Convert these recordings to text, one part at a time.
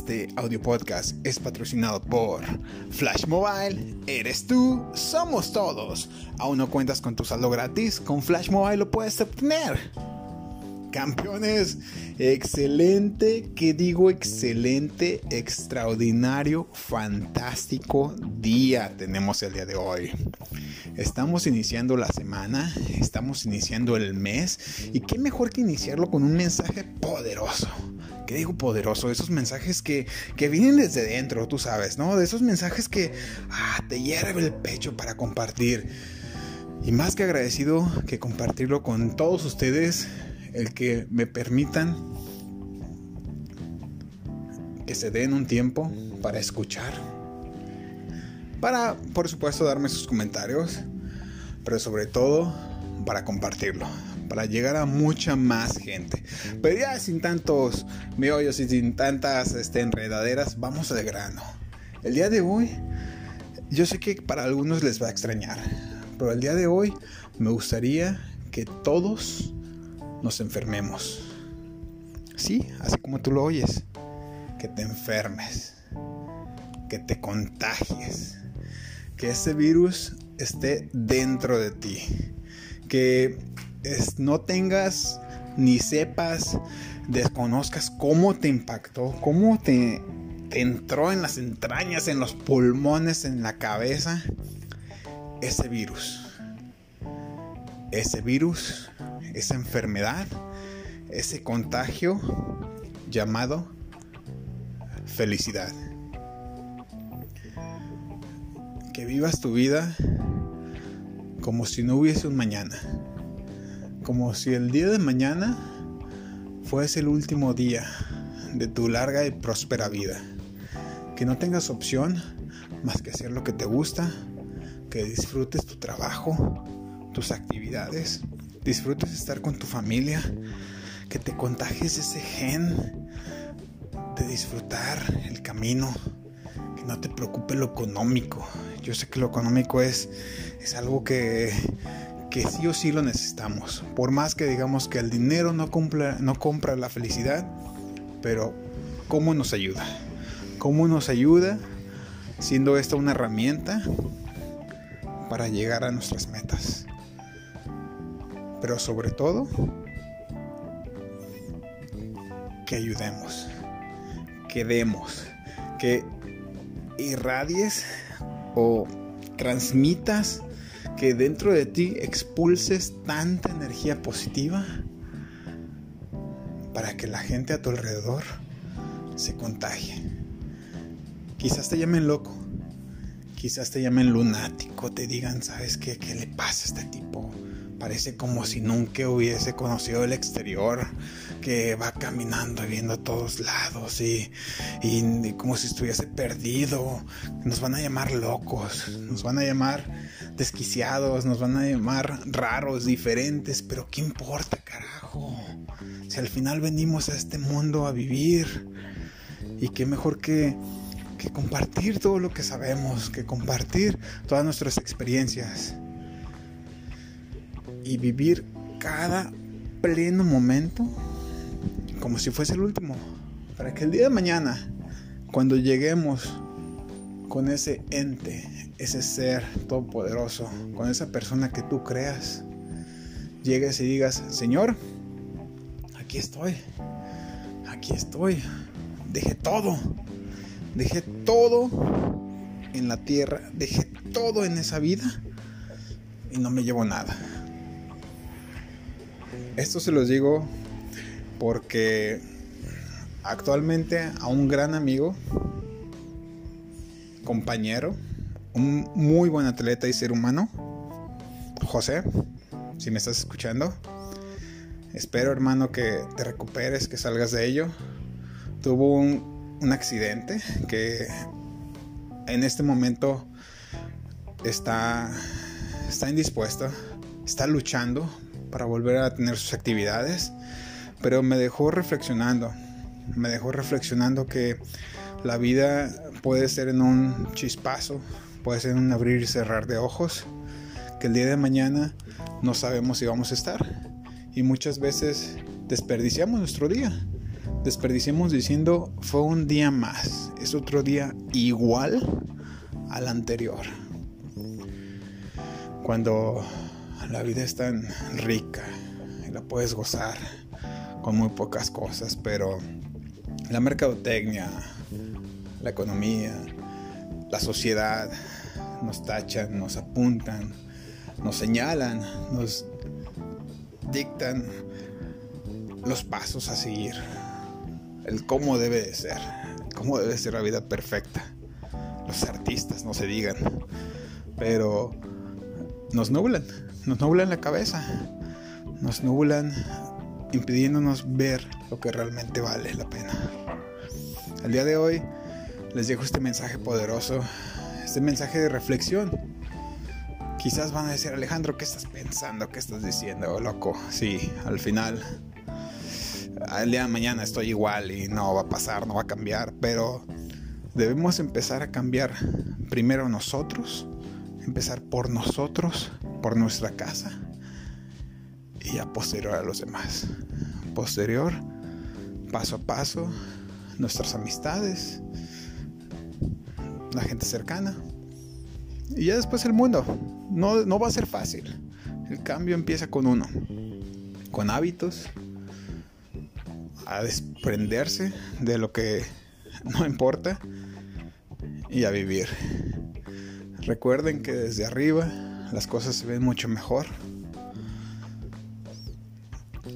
Este audio podcast es patrocinado por Flash Mobile. Eres tú, somos todos. ¿Aún no cuentas con tu saldo gratis? Con Flash Mobile lo puedes obtener. Campeones, excelente, que digo excelente, extraordinario, fantástico día tenemos el día de hoy. Estamos iniciando la semana, estamos iniciando el mes y qué mejor que iniciarlo con un mensaje poderoso ¿qué digo poderoso? Esos mensajes que, vienen desde dentro, tú sabes, ¿no? De esos mensajes que ah, te hierve el pecho para compartir. Y más que agradecido que compartirlo con todos ustedes, el que me permitan que se den un tiempo para escuchar. Para, por supuesto, darme sus comentarios, pero sobre todo para compartirlo para llegar a mucha más gente. Pero ya sin tantos meollos y sin tantas este, enredaderas, vamos al grano. El día de hoy, yo sé que para algunos les va a extrañar, pero el día de hoy me gustaría que todos nos enfermemos. Sí, así como tú lo oyes, que te enfermes, que te contagies, que ese virus esté dentro de ti, que no tengas ni sepas, desconozcas cómo te impactó, cómo te, entró en las entrañas, en los pulmones, en la cabeza, ese virus. Ese virus, esa enfermedad, ese contagio llamado felicidad. Que vivas tu vida como si no hubiese un mañana como si el día de mañana fuese el último día de tu larga y próspera vida. Que no tengas opción más que hacer lo que te gusta, que disfrutes tu trabajo, tus actividades, disfrutes estar con tu familia, que te contagies ese gen de disfrutar el camino, que no te preocupe lo económico. Yo sé que lo económico es, es algo que que sí o sí lo necesitamos. Por más que digamos que el dinero no, no compra la felicidad, pero ¿cómo nos ayuda? ¿Cómo nos ayuda siendo esta una herramienta para llegar a nuestras metas? Pero sobre todo, que ayudemos, que demos, que irradies o transmitas que dentro de ti expulses tanta energía positiva para que la gente a tu alrededor se contagie. Quizás te llamen loco, quizás te llamen lunático, te digan, ¿sabes qué? ¿Qué le pasa a este tipo? Parece como si nunca hubiese conocido el exterior, que va caminando y viendo a todos lados y, y, como si estuviese perdido. Nos van a llamar locos, nos van a llamar desquiciados, nos van a llamar raros, diferentes, pero ¿qué importa, carajo? Si al final venimos a este mundo a vivir y qué mejor que, que compartir todo lo que sabemos, que compartir todas nuestras experiencias y vivir cada pleno momento como si fuese el último. Para que el día de mañana, cuando lleguemos con ese ente, ese ser todopoderoso, con esa persona que tú creas, llegues y digas, Señor, aquí estoy, aquí estoy, dejé todo, dejé todo en la tierra, dejé todo en esa vida y no me llevo nada. Esto se los digo porque actualmente a un gran amigo, compañero, un muy buen atleta y ser humano, José, si me estás escuchando, espero hermano que te recuperes, que salgas de ello. Tuvo un, un accidente que en este momento está, está indispuesto, está luchando para volver a tener sus actividades, pero me dejó reflexionando, me dejó reflexionando que la vida puede ser en un chispazo, puede ser un abrir y cerrar de ojos, que el día de mañana no sabemos si vamos a estar y muchas veces desperdiciamos nuestro día. desperdiciemos diciendo fue un día más, es otro día igual al anterior. Cuando la vida es tan rica y la puedes gozar con muy pocas cosas, pero la mercadotecnia, la economía, la sociedad nos tachan, nos apuntan, nos señalan, nos dictan los pasos a seguir, el cómo debe de ser, cómo debe ser la vida perfecta. Los artistas, no se digan, pero nos nublan, nos nublan la cabeza, nos nublan impidiéndonos ver lo que realmente vale la pena. El día de hoy les dejo este mensaje poderoso, este mensaje de reflexión. Quizás van a decir, Alejandro, ¿qué estás pensando? ¿Qué estás diciendo, loco? Sí, al final, al día de mañana estoy igual y no va a pasar, no va a cambiar, pero debemos empezar a cambiar primero nosotros, empezar por nosotros, por nuestra casa y a posterior a los demás. Posterior, paso a paso, nuestras amistades, la gente cercana y ya después el mundo. No, no va a ser fácil. El cambio empieza con uno, con hábitos, a desprenderse de lo que no importa y a vivir. Recuerden que desde arriba las cosas se ven mucho mejor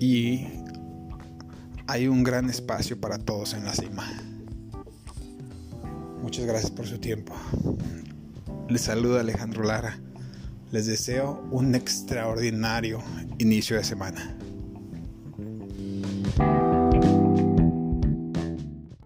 y hay un gran espacio para todos en la cima. Muchas gracias por su tiempo. Les saluda Alejandro Lara. Les deseo un extraordinario inicio de semana.